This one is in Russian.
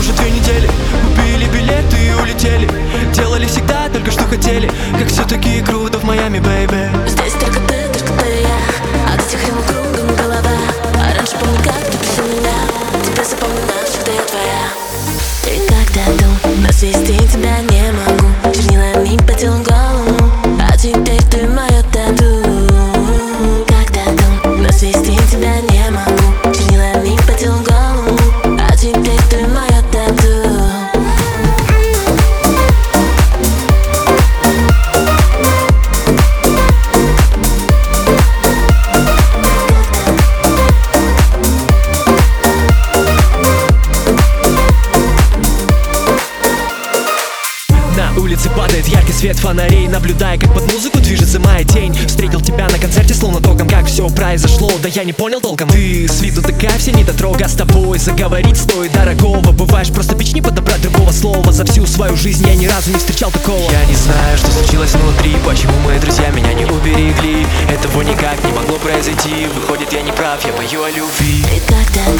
уже две недели. Купили билеты и улетели. Делали всегда только что хотели. Как все-таки круто в Майами, бэйби. Здесь только ты, только ты и я. От этих рим кругом голова. А раньше помню, как ты просил меня. Теперь запомню навсегда я твоя. Ты когда дул, но свести тебя не могу. Чернилами по телу голову. А теперь ты моя тату. Когда дул, но свести тебя не падает яркий свет фонарей Наблюдая, как под музыку движется моя тень. Встретил тебя на концерте, словно током Как все произошло, да я не понял толком. Ты с виду такая вся недотрога. С тобой заговорить стоит дорогого. Бываешь просто печь не подобрать другого слова. За всю свою жизнь я ни разу не встречал такого. Я не знаю, что случилось внутри Почему мои друзья меня не уберегли. Этого никак не могло произойти. Выходит, я не прав, я пою о любви. Ты когда